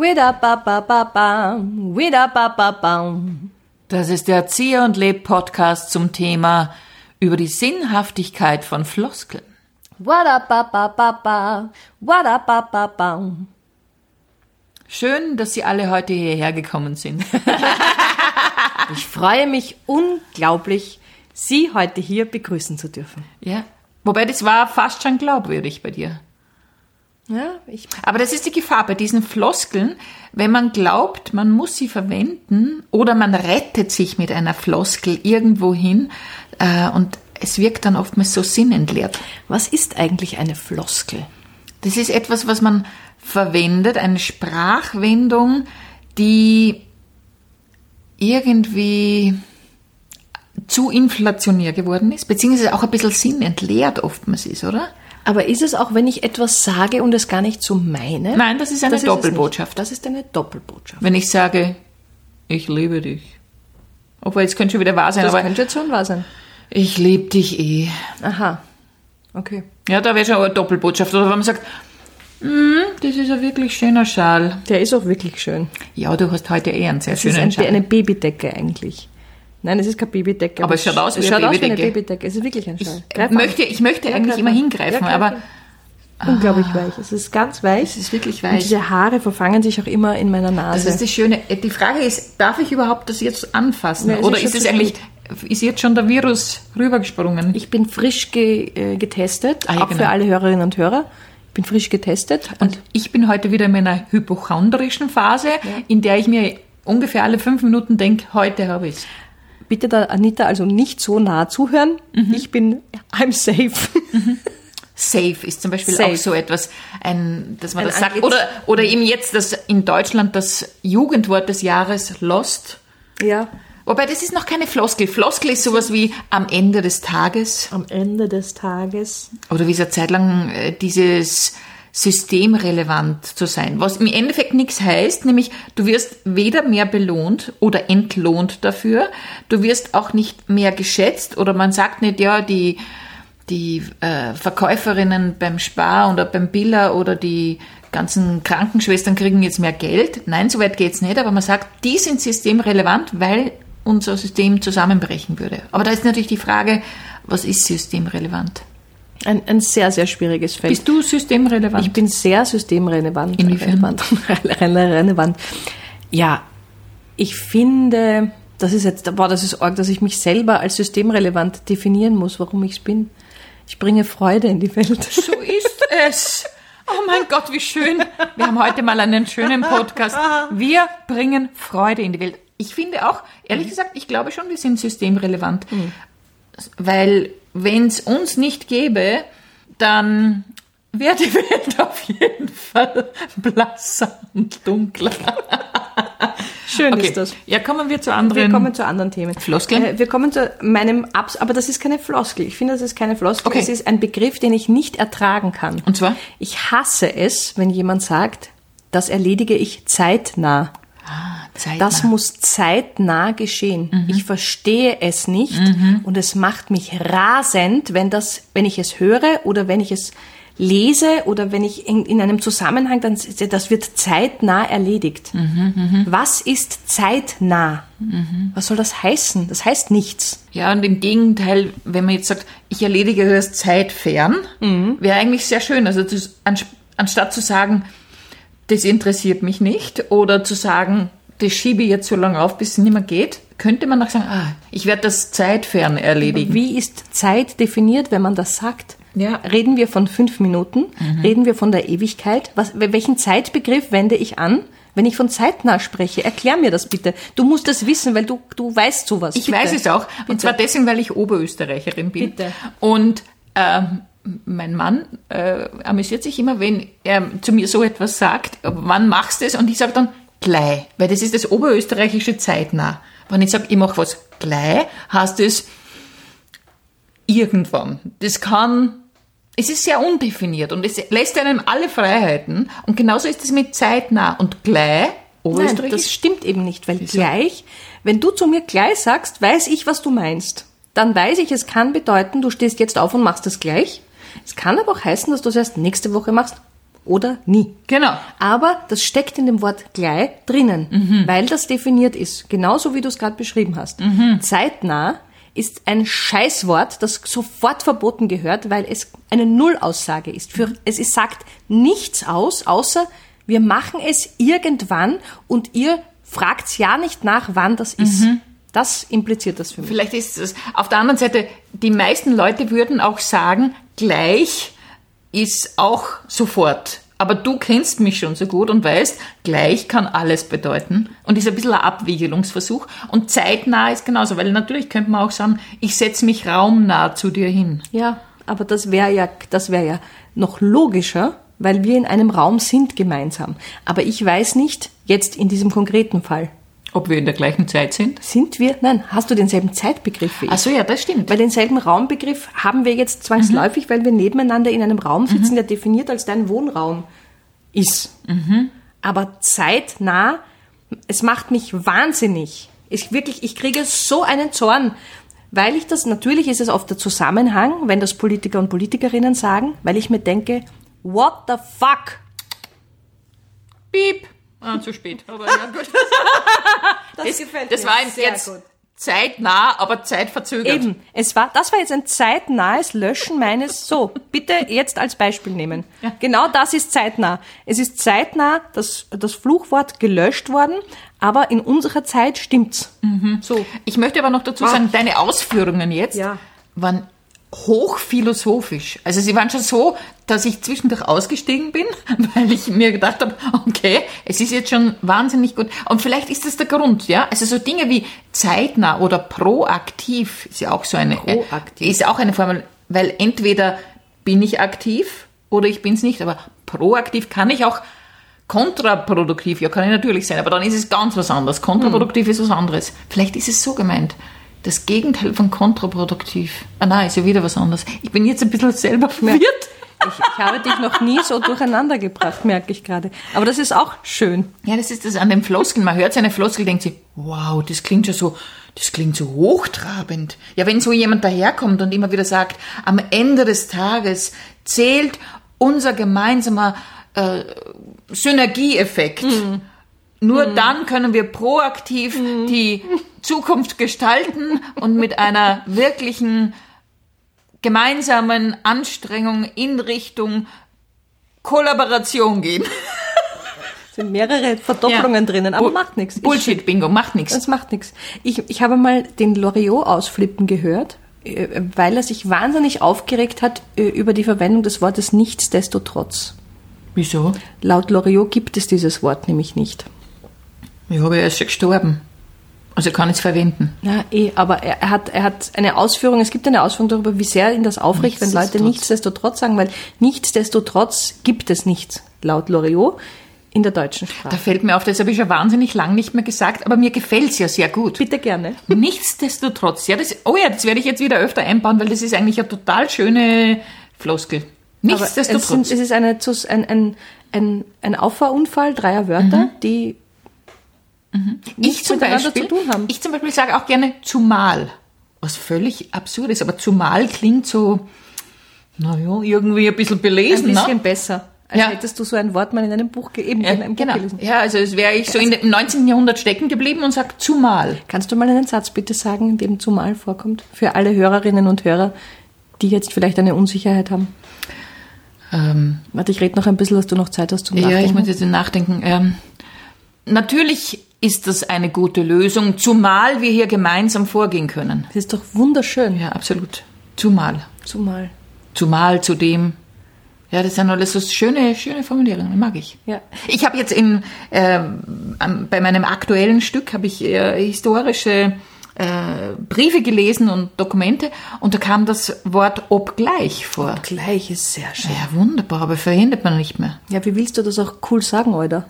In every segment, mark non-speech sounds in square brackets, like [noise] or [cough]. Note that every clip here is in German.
Wida ba ba ba bam, wida ba ba bam. Das ist der Erzieher und Leb Podcast zum Thema über die Sinnhaftigkeit von Floskeln. Wada ba ba ba ba, wada ba ba bam. Schön, dass Sie alle heute hierher gekommen sind. [laughs] Ich freue mich unglaublich, Sie heute hier begrüßen zu dürfen. ja. Wobei das war fast schon glaubwürdig bei dir. Ja, ich Aber das ist die Gefahr bei diesen Floskeln, wenn man glaubt, man muss sie verwenden oder man rettet sich mit einer Floskel irgendwo hin äh, und es wirkt dann oftmals so sinnentleert. Was ist eigentlich eine Floskel? Das ist etwas, was man verwendet, eine Sprachwendung, die irgendwie zu inflationär geworden ist, beziehungsweise auch ein bisschen sinnentleert oftmals ist, oder? Aber ist es auch, wenn ich etwas sage und es gar nicht so meine? Nein, das ist eine Das Doppelbotschaft. nicht. Das ist eine Doppelbotschaft. Wenn ich sage, ich liebe dich. Obwohl, jetzt könnte schon wieder wahr sein, Das aber könnte jetzt schon wahr sein. ich liebe dich eh. Aha. Okay. Ja, da wäre schon eine Doppelbotschaft. Oder wenn man sagt, "Mm, das ist ein wirklich schöner Schal. Der ist auch wirklich schön. Ja, du hast heute eh einen sehr ist schönen ein, Schal. eine Babydecke eigentlich. Nein, es ist keine Babydecke. Aber es schaut aus wie es eine schaut aus wie eine Babydecke. Babydecke. Es ist wirklich ein Schal. ich, äh, möchte, ich möchte Ja, eigentlich immer hingreifen, Ja, aber. Unglaublich weich. Es ist ganz weich. es ist wirklich Und weich. diese Haare verfangen sich auch immer in meiner Nase. Das ist das Schöne. Die Frage ist, darf ich überhaupt das jetzt anfassen? Ja, es Oder ist es eigentlich, ist jetzt schon der Virus rübergesprungen? ich bin frisch ge, äh, getestet, Ah, ja, auch genau. für alle Hörerinnen und Hörer. Ich bin frisch getestet. Und ich bin heute wieder in meiner hypochondrischen Phase, in der ich mir ungefähr alle fünf Minuten denke, heute habe ich bitte der Anita also nicht so nah zuhören. Mhm. Ich bin, I'm safe. Safe ist zum Beispiel Safe. auch so etwas, ein, dass man Ein das sagt. Oder, oder eben jetzt das in Deutschland das Jugendwort des Jahres Lost. ja. Wobei das ist noch keine Floskel. Floskel ist sowas wie am Ende des Tages. Am Ende des Tages. Oder wie es eine Zeit lang äh, dieses systemrelevant zu sein, was im Endeffekt nichts heißt, nämlich du wirst weder mehr belohnt oder entlohnt dafür, du wirst auch nicht mehr geschätzt oder man sagt nicht, ja, die, die äh, Verkäuferinnen beim Spar oder beim Biller oder die ganzen Krankenschwestern kriegen jetzt mehr Geld. Nein, so weit geht's nicht, aber man sagt, die sind systemrelevant, weil unser System zusammenbrechen würde. Aber da ist natürlich die Frage, was ist systemrelevant? Ein, ein sehr, sehr schwieriges Feld. Bist du systemrelevant? Ich bin sehr systemrelevant. Inwiefern? Relevant, [laughs] rele- relevant. Ja, ich finde, das ist jetzt, boah, das ist arg, dass ich mich selber als systemrelevant definieren muss, warum ich es bin. Ich bringe Freude in die Welt. So ist es. Oh mein Gott, wie schön. Wir haben heute mal einen schönen Podcast. Wir bringen Freude in die Welt. Ich finde auch, ehrlich gesagt, ich glaube schon, wir sind systemrelevant. Weil wenn es uns nicht gäbe, dann wäre die Welt [laughs] auf jeden Fall blasser und dunkler. Schön Okay, ist das. ja, kommen wir zu anderen. Wir kommen zu anderen Themen. Floskeln? Äh, wir kommen zu meinem Abs, aber das ist keine Floskel. Ich finde, das ist keine Floskel. Okay. Es ist ein Begriff, den ich nicht ertragen kann. Und zwar? Ich hasse es, wenn jemand sagt, das erledige ich zeitnah. Zeitnah. Das muss zeitnah geschehen. Ich verstehe es nicht und es macht mich rasend, wenn das, wenn ich es höre oder wenn ich es lese oder wenn ich in, in einem Zusammenhang, dann das wird zeitnah erledigt. Was ist zeitnah? Was soll das heißen? Das heißt nichts. Ja, und im Gegenteil, wenn man jetzt sagt, ich erledige das zeitfern, wäre eigentlich sehr schön. Also ans- anstatt zu sagen, das interessiert mich nicht, oder zu sagen, das schiebe ich jetzt so lange auf, bis es nicht mehr geht, könnte man auch sagen, ah, ich werde das zeitfern erledigen. Wie ist Zeit definiert, wenn man das sagt? Ja. Reden wir von fünf Minuten? Reden wir von der Ewigkeit? Was, welchen Zeitbegriff wende ich an, wenn ich von zeitnah spreche? Erklär mir das bitte. Du musst das wissen, weil du, du weißt sowas. Ich bitte. weiß es auch. Und Bitte. zwar deswegen, weil ich Oberösterreicherin bin. Bitte. Und ähm, mein Mann äh, amüsiert sich immer, wenn er zu mir so etwas sagt, wann machst du es? Und ich sage dann gleich, weil das ist das oberösterreichische zeitnah. Wenn ich sage, ich mache was gleich, heißt es irgendwann. Das kann, es ist sehr undefiniert und es lässt einem alle Freiheiten. Und genauso ist es mit zeitnah und gleich. Nein, Oberösterreichisch das stimmt eben nicht, weil gleich, wenn du zu mir gleich sagst, weiß ich, was du meinst. Dann weiß ich, es kann bedeuten, du stehst jetzt auf und machst das gleich. Es kann aber auch heißen, dass du es erst nächste Woche machst oder nie. Genau. Aber das steckt in dem Wort gleich drinnen, Mhm. weil das definiert ist, genauso wie du es gerade beschrieben hast. Mhm. Zeitnah ist ein Scheißwort, das sofort verboten gehört, weil es eine Nullaussage ist. Für, es ist, sagt nichts aus, außer wir machen es irgendwann und ihr fragt ja nicht nach, wann das ist. Mhm. Das impliziert das für mich. Vielleicht ist es. Auf der anderen Seite, die meisten Leute würden auch sagen, gleich ist auch sofort. Aber du kennst mich schon so gut und weißt, gleich kann alles bedeuten und ist ein bisschen ein Abwiegelungsversuch. Und zeitnah ist genauso, weil natürlich könnte man auch sagen, ich setze mich raumnah zu dir hin. Ja, aber das wäre ja, das wäre ja noch logischer, weil wir in einem Raum sind gemeinsam. Aber ich weiß nicht, jetzt in diesem konkreten Fall, Ob wir in der gleichen Zeit sind? sind wir, nein, hast du denselben Zeitbegriff wie ich? Ach so, ja, das stimmt. Weil denselben Raumbegriff haben wir jetzt zwangsläufig, weil wir nebeneinander in einem Raum sitzen, der definiert als dein Wohnraum ist. Aber zeitnah, es macht mich wahnsinnig. Ich wirklich, ich kriege so einen Zorn, weil ich das, natürlich ist es oft der Zusammenhang, wenn das Politiker und Politikerinnen sagen, weil ich mir denke, what the fuck? Piep. Ah, zu spät. Aber ja, gut. [laughs] Das, Das war jetzt zeitnah, aber zeitverzögert. Eben, es war, das war jetzt ein zeitnahes Löschen meines, so, bitte jetzt als Beispiel nehmen. Genau das ist zeitnah. Es ist zeitnah das, das Fluchwort gelöscht worden, aber in unserer Zeit stimmt's. So. Ich möchte aber noch dazu sagen, deine Ausführungen jetzt Ja. waren hochphilosophisch. Also sie waren schon so, dass ich zwischendurch ausgestiegen bin, [laughs] weil ich mir gedacht habe, okay, es ist jetzt schon wahnsinnig gut. Und vielleicht ist das der Grund, ja? Also so Dinge wie zeitnah oder proaktiv ist ja auch so eine, Proaktiv. ist auch eine Formel, weil entweder bin ich aktiv oder ich bin's nicht, aber proaktiv kann ich auch kontraproduktiv, ja, kann ich natürlich sein, aber dann ist es ganz was anderes. Kontraproduktiv ist was anderes. Vielleicht ist es so gemeint. Das Gegenteil von kontraproduktiv. Ah nein, ist ja wieder was anderes. Ich bin jetzt ein bisschen selber verwirrt. Ich, ich habe dich noch nie so durcheinander gebracht, merke ich gerade. Aber das ist auch schön. Ja, das ist das an den Floskeln. Man hört seine Floskel, denkt sich, wow, das klingt schon so, das klingt so hochtrabend. Ja, wenn so jemand daherkommt und immer wieder sagt, am Ende des Tages zählt unser gemeinsamer äh, Synergieeffekt. Nur dann können wir proaktiv die Zukunft gestalten und mit einer wirklichen gemeinsamen Anstrengung in Richtung Kollaboration gehen. Es sind mehrere Verdopplungen Ja. drinnen, aber Bu- macht nichts. Bullshit-Bingo, macht nichts. Das macht nichts. Ich, ich habe mal den Loriot ausflippen gehört, äh, weil er sich wahnsinnig aufgeregt hat äh, über die Verwendung des Wortes nichtsdestotrotz. Wieso? Laut Loriot gibt es dieses Wort nämlich nicht. Ja, aber er ist ja gestorben. Also er kann es verwenden. Ja, eh, aber er, er, hat, er hat eine Ausführung, es gibt eine Ausführung darüber, wie sehr ihn das aufregt, wenn Leute Nichtsdestotrotz. nichtsdestotrotz sagen, weil nichtsdestotrotz gibt es nichts, laut Loriot, in der deutschen Da Sprache. fällt mir auf, das habe ich schon wahnsinnig lang nicht mehr gesagt, aber mir gefällt's ja sehr gut. Bitte gerne. [laughs] Nichtsdestotrotz, ja, das, oh ja, das werde ich jetzt wieder öfter einbauen, weil das ist eigentlich eine total schöne Floskel. Aber es, Nichtsdestotrotz. sind, es ist eine, ein, ein, ein, ein Auffahrunfall dreier Wörter, die ich nichts zum Beispiel, zu tun haben. ich zum Beispiel sage auch gerne zumal. Was völlig absurd ist, aber zumal klingt so, naja, irgendwie ein bisschen ein belesen, bisschen ne? besser. Als Ja. hättest du so ein Wort mal in einem Buch, eben Ja, in einem Buch genau. gelesen. Ja, also es wäre ich so dem 19. Jahrhundert stecken geblieben und sag zumal. Kannst du mal einen Satz bitte sagen, in dem zumal vorkommt? Für alle Hörerinnen und Hörer, die jetzt vielleicht eine Unsicherheit haben. Ähm, Warte, ich rede noch ein bisschen, dass du noch Zeit hast zum Ja, Nachdenken. ich muss jetzt nachdenken. Ähm, natürlich ist das eine gute Lösung, zumal wir hier gemeinsam vorgehen können. das ist doch wunderschön. Ja, absolut. Zumal. Zumal. Zumal zudem. Ja, das sind alles so schöne, schöne Formulierungen, mag ich. Ja. Ich habe jetzt in, am- bei meinem aktuellen Stück habe ich äh, historische äh, Briefe gelesen und Dokumente und da kam das Wort obgleich vor. Gleich ist sehr schön. Ja, wunderbar, aber verwendet man nicht mehr. Ja, wie willst du das auch cool sagen, Alter?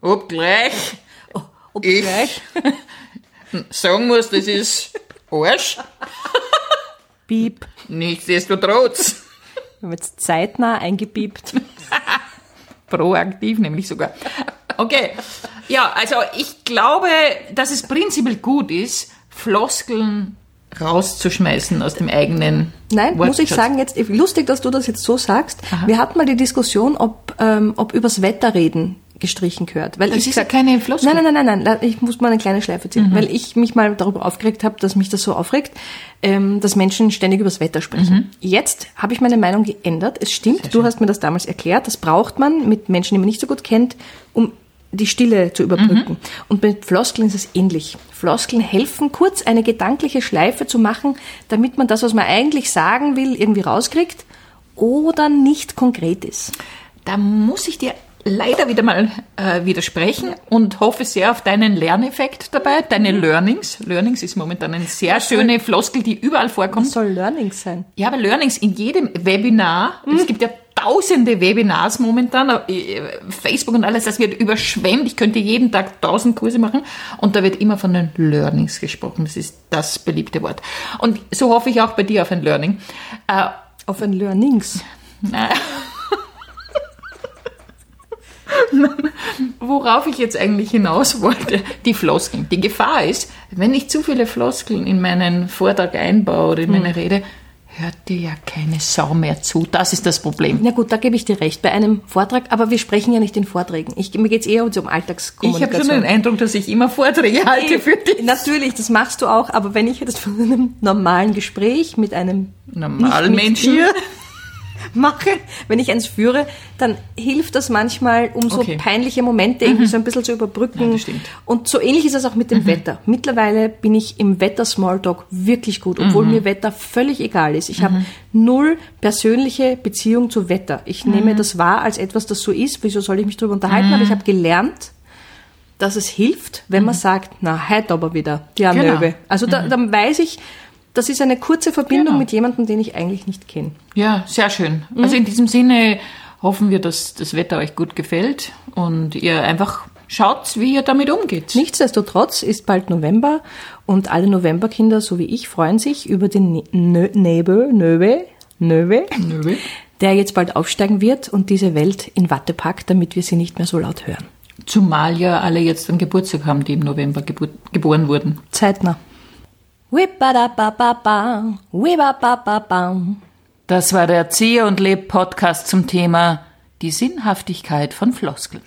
Obgleich. Ob Ich- gleich? [laughs] sagen muss, das ist Arsch. Piep. Nichtsdestotrotz. Wir haben jetzt zeitnah eingepiept. [laughs] Proaktiv nämlich sogar. Okay. Ja, also ich glaube, dass es prinzipiell gut ist, Floskeln rauszuschmeißen aus dem eigenen Nein, muss ich Wortschatz. sagen, jetzt lustig, dass du das jetzt so sagst. Wir hatten mal die Diskussion, ob, ähm, ob übers Wetter reden gestrichen gehört. Weil Das ich ist ja sag- keine Floskel. Nein, nein, nein, nein, nein, ich muss mal eine kleine Schleife ziehen, weil ich mich mal darüber aufgeregt habe, dass mich das so aufregt, ähm, dass Menschen ständig übers Wetter sprechen. Jetzt habe ich meine Meinung geändert. Es stimmt, du hast mir das damals erklärt, das braucht man mit Menschen, die man nicht so gut kennt, um die Stille zu überbrücken. Und mit Floskeln ist es ähnlich. Floskeln helfen, kurz eine gedankliche Schleife zu machen, damit man das, was man eigentlich sagen will, irgendwie rauskriegt oder nicht konkret ist. Da muss ich dir leider wieder mal äh, widersprechen und hoffe sehr auf deinen Lerneffekt dabei, deine Learnings. Learnings ist momentan eine sehr schöne Floskel, die überall vorkommt. Das soll Learning sein. Ja, aber Learnings in jedem Webinar, es gibt ja tausende Webinars momentan, äh, Facebook und alles, das wird überschwemmt. Ich könnte jeden Tag tausend Kurse machen und da wird immer von den Learnings gesprochen. Das ist das beliebte Wort. Und so hoffe ich auch bei dir auf ein Learning. Äh, Auf ein Learnings. [laughs] Worauf ich jetzt eigentlich hinaus wollte, die Floskeln. Die Gefahr ist, wenn ich zu viele Floskeln in meinen Vortrag einbaue oder in meine Rede, hört dir ja keine Sau mehr zu. Das ist das Problem. Na gut, da gebe ich dir recht, bei einem Vortrag, aber wir sprechen ja nicht in Vorträgen. Ich, mir geht es eher um Ich habe Alltagskommunikation. schon den Eindruck, dass ich immer Vorträge halte für dich. Natürlich, das machst du auch, aber wenn ich jetzt von einem normalen Gespräch mit einem Normalen mit Menschen. dir mache, wenn ich eins führe, dann hilft das manchmal, um so Okay. peinliche Momente irgendwie so ein bisschen zu überbrücken. Ja. Und so ähnlich ist es auch mit dem Wetter. Mittlerweile bin ich im Wetter-Smalltalk wirklich gut, obwohl mir Wetter völlig egal ist. Ich habe null persönliche Beziehung zu Wetter. Ich nehme das wahr als etwas, das so ist. Wieso soll ich mich darüber unterhalten? Aber ich habe gelernt, dass es hilft, wenn man sagt, na, heute aber wieder, ja, Genau. Möwe. Also da, dann weiß ich, das ist eine kurze Verbindung Genau. mit jemandem, den ich eigentlich nicht kenne. Ja, sehr schön. Also in diesem Sinne hoffen wir, dass das Wetter euch gut gefällt und ihr einfach schaut, wie ihr damit umgeht. Nichtsdestotrotz ist bald November und alle Novemberkinder, so wie ich, freuen sich über den Ne- Nö- Nebel, Nöwe, Nöwe, Nöwe. der jetzt bald aufsteigen wird und diese Welt in Watte packt, damit wir sie nicht mehr so laut hören. Zumal ja alle jetzt einen Geburtstag haben, die im November gebur geboren wurden. Zeitnah. Das war der Erzieher und Leb Podcast zum Thema die Sinnhaftigkeit von Floskeln.